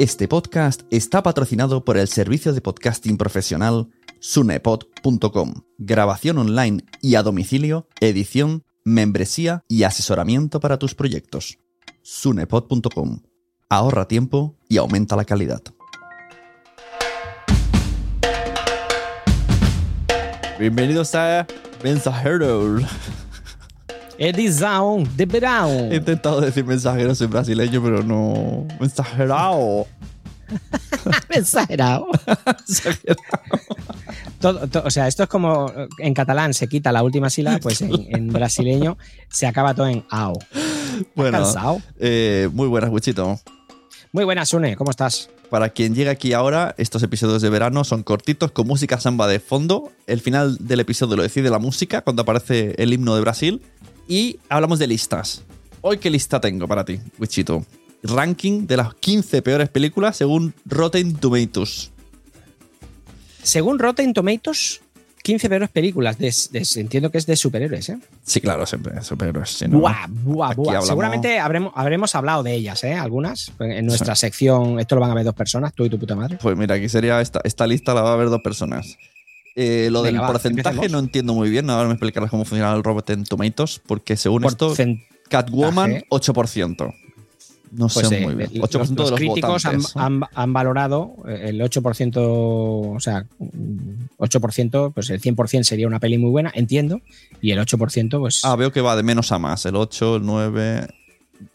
Este podcast está patrocinado por el servicio de podcasting profesional sunepod.com. Grabación online y a domicilio, edición, membresía y asesoramiento para tus proyectos. sunepod.com. Ahorra tiempo y aumenta la calidad. Bienvenidos a Mensajeros. Edição de verão. He intentado decir mensajeros en brasileño, pero no. Mensajerao. Mensajerao. Todo- to- o sea, esto es como en catalán se quita la última sílaba, pues en, en brasileño se acaba todo en ao. Bueno, eh, muy buenas, Wichito. Muy buenas, Sune, ¿cómo estás? Para quien llega aquí ahora, estos episodios de verano son cortitos con música samba de fondo. El final del episodio lo decide la música cuando aparece el himno de Brasil. Y hablamos de listas. Hoy, ¿qué lista tengo para ti, Wichito? Ranking de las 15 peores películas según Rotten Tomatoes. Según Rotten Tomatoes, 15 peores películas. de- de- entiendo que es de superhéroes, ¿eh? Sí, claro, siempre superhéroes. sí, ¿no? Buah, buah, buah. hablamos- Seguramente habremos, habremos hablado de ellas, ¿eh? Algunas. En nuestra sección, esto lo van a ver dos personas, tú y tu puta madre. Pues mira, aquí sería esta, esta lista, la va a ver dos personas. Eh, lo Venga, del va, porcentaje empecemos. no entiendo muy bien. Ahora me explicarás cómo funciona el Rotten Tomatoes, porque según esto. Catwoman, 8%. No Pues sé eh, muy bien. los- 8% los, de los críticos han, han- han valorado eh, el 8%, o sea, mm, 8%, pues el 100% sería una peli muy buena, entiendo, y el 8%, pues Ah, veo que va de menos a más. El 8, el 9.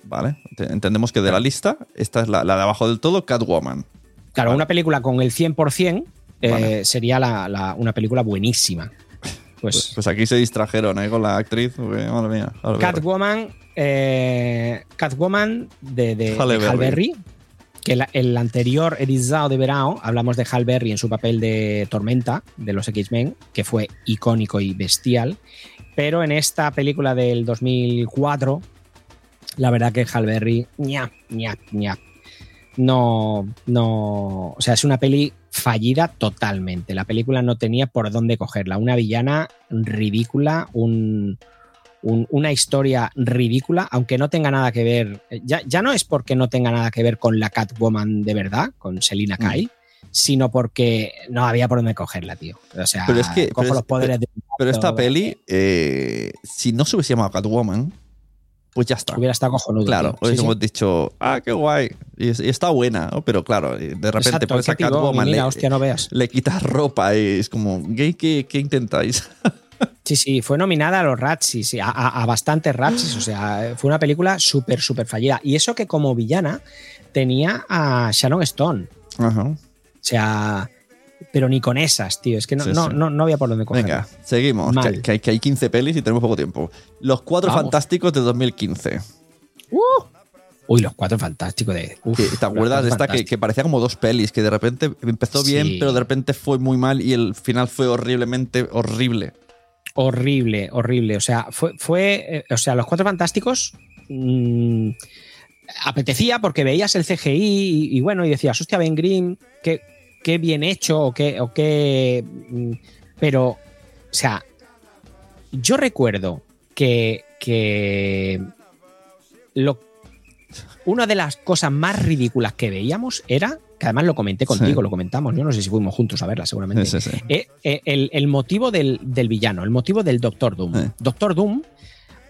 Vale. Te- Entendemos que de la lista, esta es la, la de abajo del todo, Catwoman. claro, vale. una película con el 100% eh, Vale. sería la- la- una película buenísima. Pues, Pues, pues aquí se distrajeron ¿eh? con la actriz. porque, madre mía. Catwoman, eh, Catwoman de, de- de Halle Halle Berry. Berry, que la- el anterior Erizao de Verano, hablamos de Halle Berry en su papel de Tormenta de los X-Men, que fue icónico y bestial, pero en esta película del 2004, la verdad que Halle Berry, ña, ña, ña. No, no, o sea, es una peli fallida totalmente. La película no tenía por dónde cogerla. Una villana ridícula, un, un- una historia ridícula, aunque no tenga nada que ver. Ya, ya no es porque no tenga nada que ver con la Catwoman de verdad, con Selina Kyle, sino porque no había por dónde cogerla, tío. O sea, Pero es que- cojo pero los poderes de. Pero esta todo. peli, eh, si no se hubiese llamado Catwoman, pues ya está. Hubiera estado cojonudo. Claro, sí. hemos dicho, ah, qué guay. Y, es- y está buena, ¿no? Pero claro, de repente Exacto, pibón, y Catwoman, mira, le, hostia, no veas. le quitas ropa y es como, ¿qué, qué, qué intentáis? Sí, sí, fue nominada a los sí, a, a- a bastantes Razzies, o sea, fue una película súper, súper fallida. Y eso que como villana tenía a Sharon Stone, Ajá. o sea, pero ni con esas, tío, es que no, Sí, no, sí. no, no había por dónde cogerla. Venga, seguimos. Que, que hay- que hay 15 pelis y tenemos poco tiempo. Los Cuatro Vamos. Fantásticos de 2015. ¡Uh! Uy, los cuatro fantásticos de. uf, ¿Te acuerdas de esta que, que parecía como dos pelis? Que de repente empezó bien, pero de repente fue muy mal y el final fue horriblemente horrible. Horrible, horrible. O sea, fue. fue eh, o sea, los cuatro fantásticos. mm, apetecía porque veías el CGI y, y bueno, y decías, hostia, Ben Grimm, qué, qué bien hecho o qué. O qué mm, pero, o sea, yo recuerdo que. que lo, una de las cosas más ridículas que veíamos era. Que además lo comenté contigo, Sí. lo comentamos. Yo no sé si fuimos juntos a verla, seguramente. Sí, sí, sí. Eh, eh, el, el motivo del, del villano, el motivo del Doctor Doom. Doctor Doom,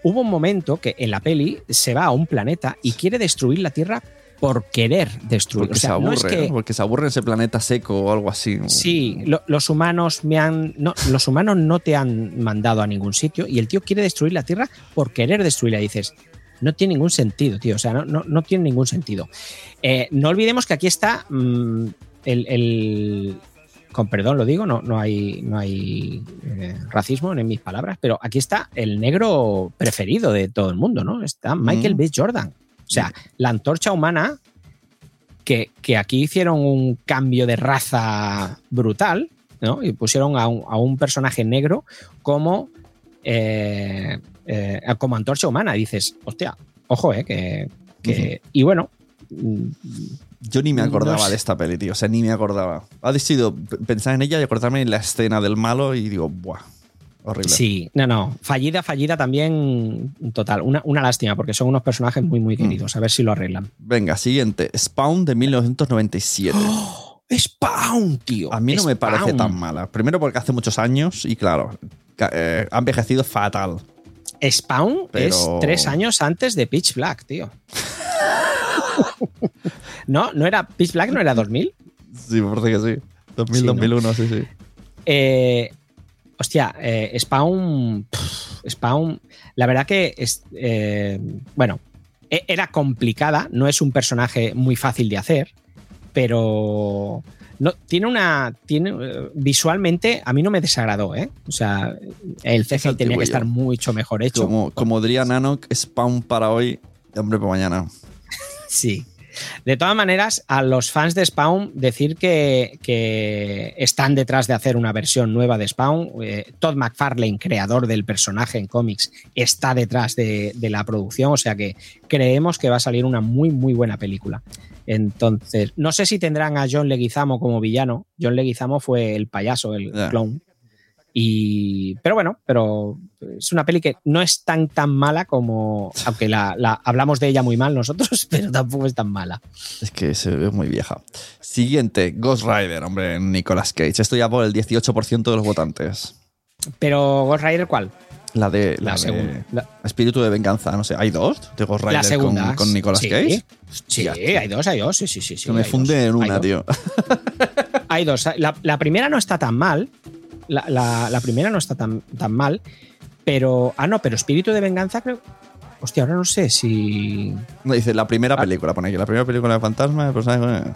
hubo un momento que en la peli se va a un planeta y quiere destruir la Tierra por querer destruir. Porque o sea, se aburre, no es que. ¿no? Porque se aburre ese planeta seco o algo así. Sí, lo- los humanos me han. No, los humanos no te han mandado a ningún sitio y el tío quiere destruir la Tierra por querer destruirla. Dices, no tiene ningún sentido, tío. O sea, no, no, no tiene ningún sentido. Eh, no olvidemos que aquí está mm, el, el- Con perdón lo digo, no, no hay, no hay eh, racismo en mis palabras, pero aquí está el negro preferido de todo el mundo, ¿no? Está Michael Mm. B. Jordan. O sea, la antorcha humana que, que aquí hicieron un cambio de raza brutal, ¿no? Y pusieron a un, a un personaje negro como, eh, eh, como antorcha humana. Y dices, hostia, ojo, ¿eh? Que, que- Y bueno, Yo ni me acordaba No de esta peli, tío. O sea, ni me acordaba. Ha decidido pensar en ella y acordarme en la escena del malo y digo, ¡buah! Horrible. Sí, no, no. Fallida, fallida también total. Una, una lástima, porque son unos personajes muy, muy queridos. A ver si lo arreglan. Venga, siguiente. Spawn de 1997. ¡Oh! ¡Spawn, tío! A mí no me parece tan mala. Primero porque hace muchos años y claro, eh, ha envejecido fatal. Spawn Pero- es tres años antes de Pitch Black, tío. no, no era Pitch Black, no era 2000. Sí, me parece que sí. 2000, Sí, ¿no? 2001, sí, sí. Eh, hostia, eh, Spawn. pff, Spawn. La verdad que es. eh, bueno, e- era complicada, no es un personaje muy fácil de hacer, pero. No, tiene una. Tiene, eh, visualmente, a mí no me desagradó, ¿eh? O sea, el CGI tenía que estar mucho mejor hecho. Como, como diría Nanoc, Spawn para hoy, hombre para mañana. Sí. De todas maneras, a los fans de Spawn, decir que, que están detrás de hacer una versión nueva de Spawn. eh, Todd McFarlane, creador del personaje en cómics, está detrás de, de la producción, o sea que creemos que va a salir una muy, muy buena película. Entonces, no sé si tendrán a John Leguizamo como villano. John Leguizamo fue el payaso, el clown. Y, pero bueno, pero es una peli que no es tan tan mala como, aunque la, la- hablamos de ella muy mal nosotros, pero tampoco es tan mala. Es que se ve muy vieja. Siguiente, Ghost Rider, hombre, Nicolas Cage. Esto ya por el 18% de los votantes. Pero Ghost Rider, ¿cuál? La de. La, segunda. Espíritu de venganza, no sé. ¿Hay dos de Ghost Rider la segunda. con, con Nicolas sí. Cage? Sí, Hostia, hay dos, hay dos, sí, sí, sí. sí, que me funde dos. en una, tío. Hay dos. La, la primera no está tan mal. La, la- la primera no está tan, tan mal. Pero. Ah, no, pero Espíritu de Venganza creo. Hostia, ahora no sé si. No, dice la primera Ah. película, pone aquí. La primera película de fantasma, el personaje.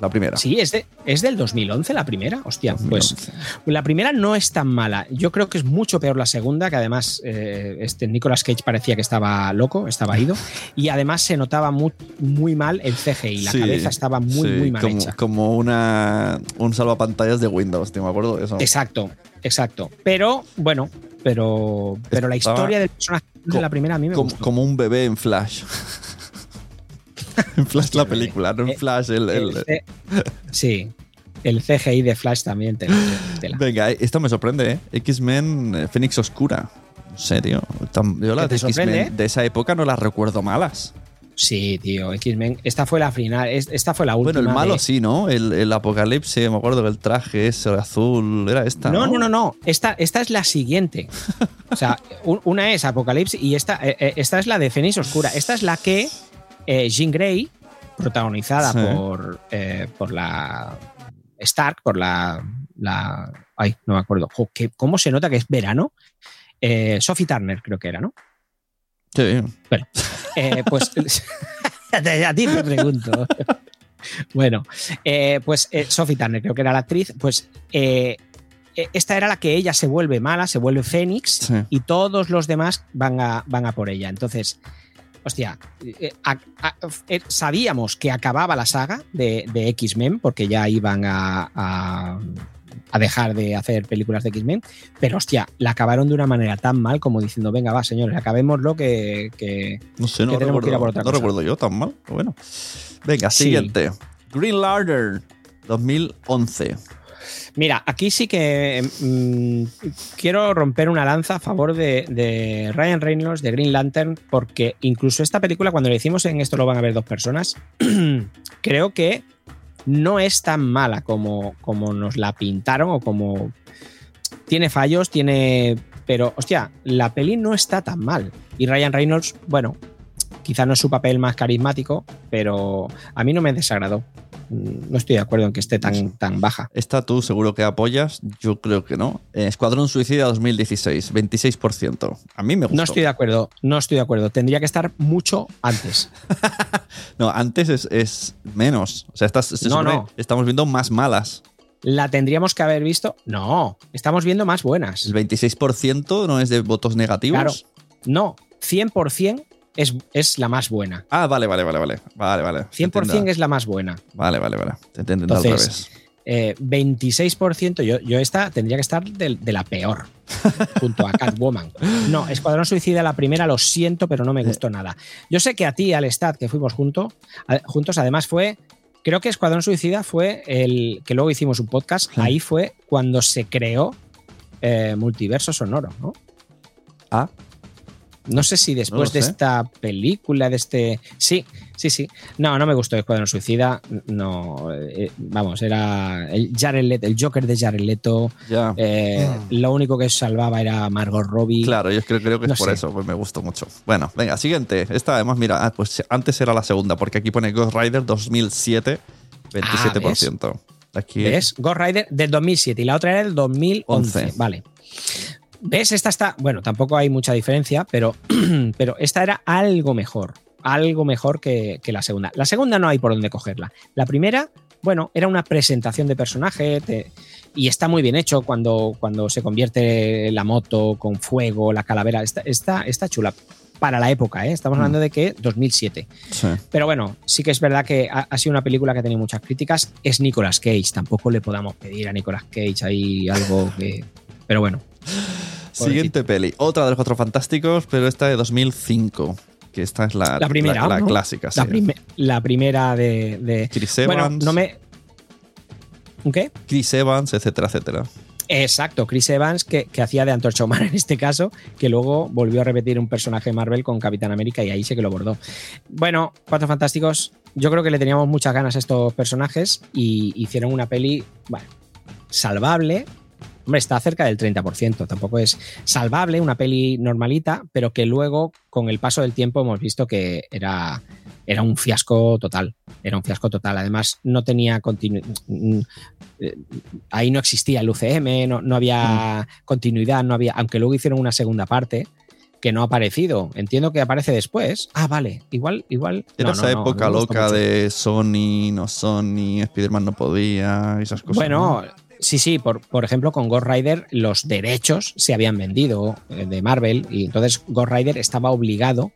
La primera. Sí, es, de, es del 2011 la primera. Hostia, pues 2011. la primera no es tan mala. Yo creo que es mucho peor la segunda, que además eh, este Nicolas Cage parecía que estaba loco, estaba ido. Y además se notaba muy, muy mal el CGI. La Sí, cabeza estaba muy, sí, muy mal como, hecha. Como una, un salvapantallas de Windows, tío, me acuerdo de eso. Exacto, exacto. Pero, bueno, pero, pero la historia del personaje de la primera a mí me como, gustó. como un bebé en Flash. en Flash la película, no en Eh, Flash el... el- sí, el CGI de Flash también te. Venga, eh, esto me sorprende, ¿eh? X-Men eh, Fénix Oscura. Tío. Tan- Yo las ¿Qué de X-Men de esa época no las recuerdo malas. Sí, tío, X-Men. Esta fue la final, es- esta fue la última. Bueno, el malo de- sí, ¿no? El, el apocalipsis, me acuerdo que el traje ese, el azul, era esta. No, No, no, no, no. Esta, esta es la siguiente. O sea, un- una es Apocalipsis y esta, esta es la de Fénix Oscura. Esta es la que eh, Jean Grey, protagonizada Sí. por, eh, por la Stark, por la, la. Ay, no me acuerdo. Jo, ¿qué- ¿Cómo se nota que es verano? Eh, Sophie Turner, creo que era, ¿no? Sí. Eh, pues a ti te pregunto. bueno, pues Sophie Turner, creo que era la actriz, pues esta era la que ella se vuelve mala, se vuelve Fénix Sí. y todos los demás van a, van a por ella. Entonces, hostia, eh, a- a- eh, sabíamos que acababa la saga de, de X-Men porque ya iban a, dejar de hacer películas de X-Men, pero hostia, la acabaron de una manera tan mal como diciendo, venga, va, señores, acabémoslo que, que, No sé, no, Que tenemos que ir a por otra no cosa. recuerdo yo tan mal. pero Bueno. Venga, Sí. siguiente. Green Lantern 2011. Mira, aquí sí que mm, quiero romper una lanza a favor de, de Ryan Reynolds, de Green Lantern, porque incluso esta película, cuando le hicimos en esto lo van a ver dos personas, creo que no es tan mala como, como nos la pintaron o como... Tiene fallos, tiene... Pero, hostia, la peli no está tan mal. Y Ryan Reynolds, bueno, quizá no es su papel más carismático, pero a mí no me desagradó. No estoy de acuerdo en que esté tan, tan baja. Esta tú seguro que apoyas, yo creo que no. Eh, Escuadrón Suicida 2016, 26%. A mí me gustó. No estoy de acuerdo, no estoy de acuerdo. Tendría que estar mucho antes. No, antes es, es menos. O sea, se No, no. estamos viendo más malas. ¿La tendríamos que haber visto? No, estamos viendo más buenas. El 26% no es de votos negativos. Claro. No, 100% es, es la más buena. Ah, vale, vale, vale, vale. Vale, vale. 100% es la más buena. Vale, vale, vale. Te Entonces, revés. Eh, 26%, yo, yo esta tendría que estar de, de la peor, junto a Catwoman. No, Escuadrón Suicida, la primera, lo siento, pero no me gustó nada. Yo sé que a ti, al Stat, que fuimos junto, a- juntos, además fue, creo que Escuadrón Suicida fue el que luego hicimos un podcast, Sí. ahí fue cuando se creó eh, multiverso sonoro, ¿no? Ah, No sé si después de sé. esta película, de este. Sí, sí, sí. No, no me gustó Escuadrón Suicida. No. eh, vamos, era el Jared Leto, el Joker de Jared Leto. ya. eh, Lo único que salvaba era Margot Robbie. Claro, yo creo, creo que es por sé. eso, pues me gustó mucho. Bueno, venga, siguiente. Esta además, mira, ah, pues antes era la segunda, porque aquí pone Ghost Rider 2007, 27%. Aquí ¿Ves? Ghost Rider del 2007 y la otra era del 2011. Once. Vale. ¿Ves? Esta está. Bueno, tampoco hay mucha diferencia, pero, pero esta era algo mejor. Algo mejor que, que la segunda. La segunda no hay por dónde cogerla. La primera, bueno, era una presentación de personaje te- y está muy bien hecho cuando, cuando se convierte la moto con fuego, la calavera. Está, está, está chula. Para la época, ¿eh? Estamos Mm. hablando de que 2007. Sí. Pero bueno, sí que es verdad que ha, ha sido una película que ha tenido muchas críticas. Es Nicolas Cage. Tampoco le podamos pedir a Nicolas Cage ahí algo que. Pero bueno. Siguiente peli. Otra de los cuatro fantásticos, pero esta de 2005. Que esta es la, La primera, la, la ¿no? clásica. La, sí. la primera de. de- Chris bueno, Evans, no me. ¿Un ¿Qué? Chris Evans, etcétera, etcétera. Exacto, Chris Evans, que, que hacía de Antorcha Humana en este caso, que luego volvió a repetir un personaje de Marvel con Capitán América y ahí sí que lo bordó. Bueno, Cuatro Fantásticos, yo creo que le teníamos muchas ganas a estos personajes y hicieron una peli, bueno, salvable. Hombre, está cerca del 30%, tampoco es salvable, una peli normalita, pero que luego, con el paso del tiempo, hemos visto que era, era un fiasco total. Era un fiasco total. Además, no tenía continuidad ahí no existía el UCM, no, no había continuidad, no había, aunque luego hicieron una segunda parte que no ha aparecido. Entiendo que aparece después. Ah, vale, igual, igual. Era no, esa no, época loca mucho. de Sony, no Sony, Spider-Man no podía, esas cosas. Bueno, sí, sí, por, por ejemplo, con Ghost Rider los derechos se habían vendido eh, de Marvel y entonces Ghost Rider estaba obligado,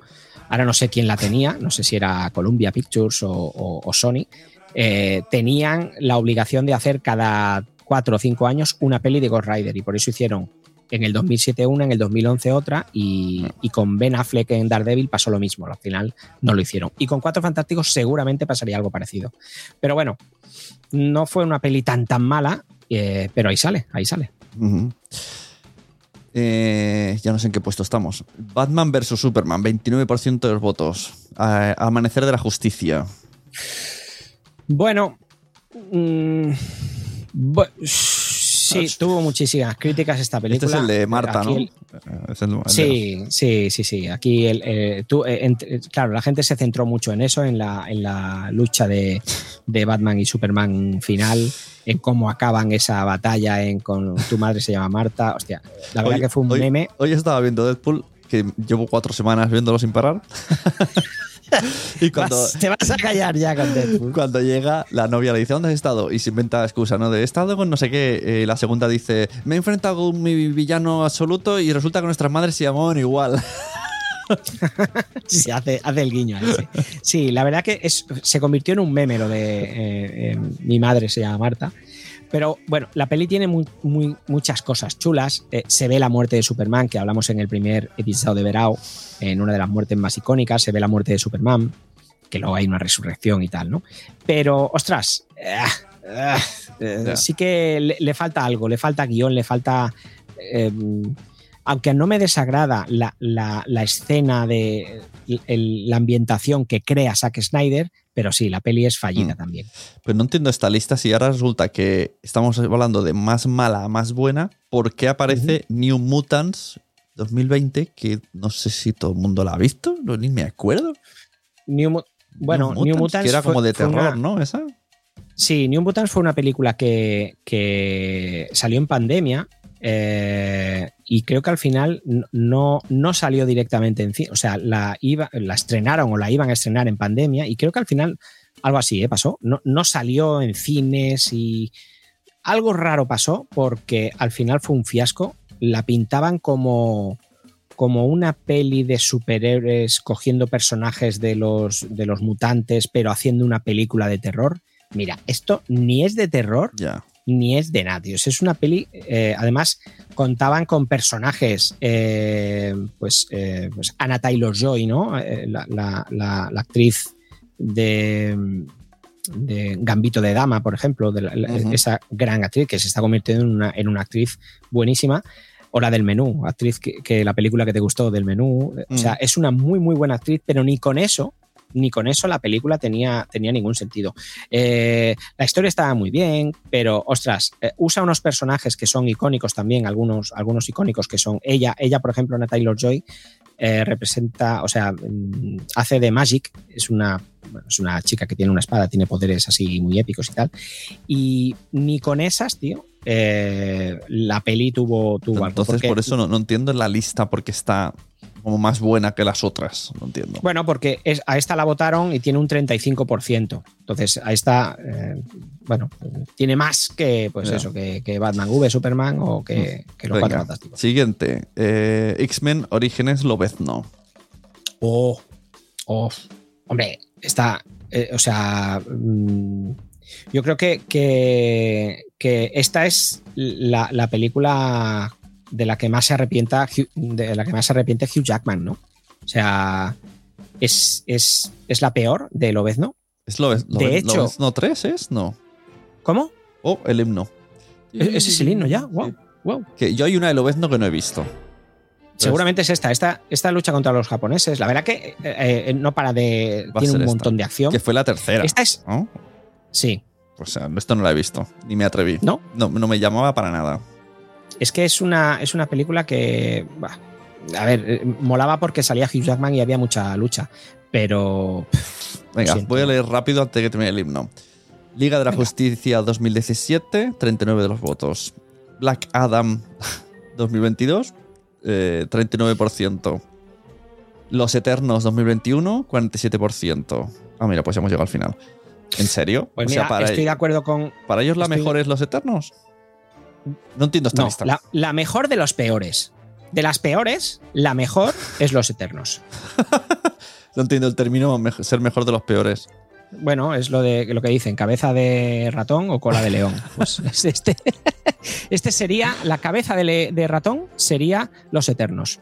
ahora no sé quién la tenía, no sé si era Columbia Pictures o, Sony, eh, tenían la obligación de hacer cada cuatro o cinco años una peli de Ghost Rider y por eso hicieron en el 2007 una, en el 2011 otra y, y con Ben Affleck en Daredevil pasó lo mismo, al final no lo hicieron. Y con Cuatro Fantásticos seguramente pasaría algo parecido. Pero bueno, no fue una peli tan tan mala, eh, pero ahí sale, ahí sale. Eh, ya no sé en qué puesto estamos. Batman vs Superman, 29% de los votos. A- Amanecer de la Justicia. Bueno, mm, sí, tuvo muchísimas críticas esta Este película. es el de Marta, ¿no? el- es el- el de- Sí, sí, sí, sí. Aquí, el, eh, tú, eh, claro, la gente se centró mucho en eso, en la, en la lucha de, de Batman y Superman final, en cómo acaban esa batalla en con tu madre se llama Marta. Hostia, la verdad Hoy- que fue un hoy- meme. Hoy estaba viendo Deadpool, que llevo cuatro semanas viéndolo sin parar. y cuando, Vas- te vas a callar ya con Deadpool. cuando llega, la novia le dice, ¿dónde has estado? Y se inventa la excusa, ¿no? De he estado con no sé qué. Eh, la segunda dice, me he enfrentado con mi villano absoluto y resulta que nuestras madres se llamaban igual. Sí, hace, hace el guiño. Sí, la verdad que es, se convirtió en un meme lo de eh, eh, mi madre se llama Marta. Pero bueno, la peli tiene muy, muy- muchas cosas chulas. Eh, se ve la muerte de Superman, que hablamos en el primer episodio de Verao, en una de las muertes más icónicas. Se ve la muerte de Superman, que luego hay una resurrección y tal, ¿no? Pero, ostras, eh, eh, sí que le, le falta algo, le falta guion, le falta. Aunque no me desagrada la, la- la escena de el- la ambientación que crea Zack Snyder, pero sí, la peli es fallida Mm. también. Pero no entiendo esta lista si ahora resulta que estamos hablando de más mala a más buena. ¿Por qué aparece New Mutants 2020? Que no sé si todo el mundo la ha visto, no, ni me acuerdo. New bueno, New Mutants, que era fue- como de terror, una- ¿no? Esa. Sí, New Mutants fue una película que, que salió en pandemia eh, y creo que al final no, no salió directamente en cine. O sea, la, iba, la estrenaron o la iban a estrenar en pandemia y creo que al final algo así ¿eh? pasó. No, no salió en cines y algo raro pasó porque al final fue un fiasco. La pintaban como, como una peli de superhéroes cogiendo personajes de los, de los mutantes, pero haciendo una película de terror. Mira, esto ni es de terror. Ni es de nadie. O sea, es una peli. eh, además, contaban con personajes, eh, pues, eh, pues Anna Taylor Joy, ¿no? Eh, la, la- la- la actriz de. de Gambito de Dama, por ejemplo, de esa gran actriz que se está convirtiendo en una, en una actriz buenísima. O la del menú, actriz que, que la película que te gustó del menú. O sea, Mm. es una muy, muy buena actriz, pero ni con eso, ni con eso la película tenía, tenía ningún sentido. Eh, la historia estaba muy bien, pero ostras, eh, usa unos personajes que son icónicos también, algunos, algunos icónicos que son ella, ella, por ejemplo, Ana Taylor Joy, eh, representa, o sea, mm, hace de Magic, es una, bueno, es una chica que tiene una espada, tiene poderes así muy épicos y tal. Y ni con esas, tío, eh, la peli tuvo, tuvo algo. Entonces, porque- por eso no, no entiendo la lista porque está como más buena que las otras. No entiendo. Bueno, porque es- a esta la votaron y tiene un 35%. Entonces, a esta, eh, bueno, tiene más que, pues eso, que, que Batman V, Superman o que, que los Venga, Cuatro Fantásticos. Siguiente. eh, X-Men Orígenes Lobezno. Oh, oh, hombre, está, eh, o sea, mm, yo creo que, que, que esta es la, la película de la que más se arrepienta, de la que más se arrepiente Hugh Jackman, ¿no? O sea, es, es, es la peor de Lobezno. ¿Es Lobe- De hecho- Lobezno 3? ¿Es? No. ¿Cómo? Oh, el himno. ¿E- ¿Ese es el himno ya? Wow, wow. Que yo hay una de Lobezno que no he visto. Seguramente es esta, esta, esta lucha contra los japoneses. La verdad que eh, eh, no para de. Va Tiene un esta. montón de acción. Que fue la tercera. Esta es. ¿no? Sí. O sea, esto no la he visto. Ni me atreví. ¿No? No, no me llamaba para nada. Es que es una, es una película que. bah, a ver, eh, molaba porque salía Hugh Jackman y había mucha lucha. Pero. Venga, voy a leer rápido antes de que termine el himno. Liga de la Venga. Justicia 2017, 39 de los votos. Black Adam 2022, eh, 39%. Los Eternos 2021, 47%. Ah, mira, pues hemos llegado al final. ¿En serio? Pues o sea, mira, para, estoy de acuerdo con. para ellos la estoy- mejor es Los Eternos. No entiendo esta No, lista. la, la mejor de los peores. De las peores, la mejor es Los Eternos. No entiendo el término ser mejor de los peores. Bueno, es lo de lo que dicen, cabeza de ratón o cola de león. Pues es este, este sería, la cabeza de, le- de ratón sería Los Eternos.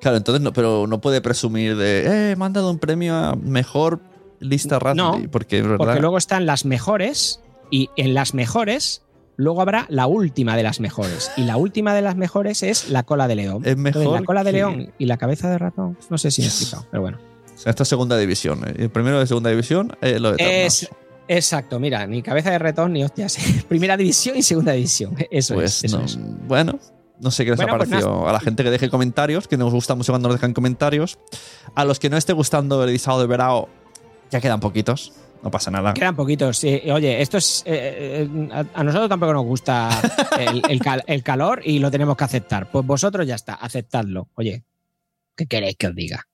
Claro, entonces no, pero no puede presumir de, eh, me han dado un premio a mejor lista random. No, porque, Porque luego están las mejores y en las mejores luego habrá la última de las mejores. Y la última de las mejores es la cola de león. Es Entonces, mejor la cola de que- león y la cabeza de ratón, no sé si me he explicado, pero bueno. Esta es segunda división. El primero de segunda división, eh, lo de Es, exacto, mira, ni cabeza de ratón ni hostias. Primera división y segunda división. Eso Pues es. eso no, es. bueno, no sé qué les Bueno, ha pues parecido a la gente que deje comentarios, que nos gusta mucho cuando nos dejan comentarios. A los que no esté gustando el disado de verano, ya quedan poquitos, no pasa nada. Quedan poquitos. sí. Oye, esto es. eh, eh, a, nosotros tampoco nos gusta el, el cal- el calor y lo tenemos que aceptar. Pues vosotros ya está, aceptadlo. Oye, ¿qué queréis que os diga?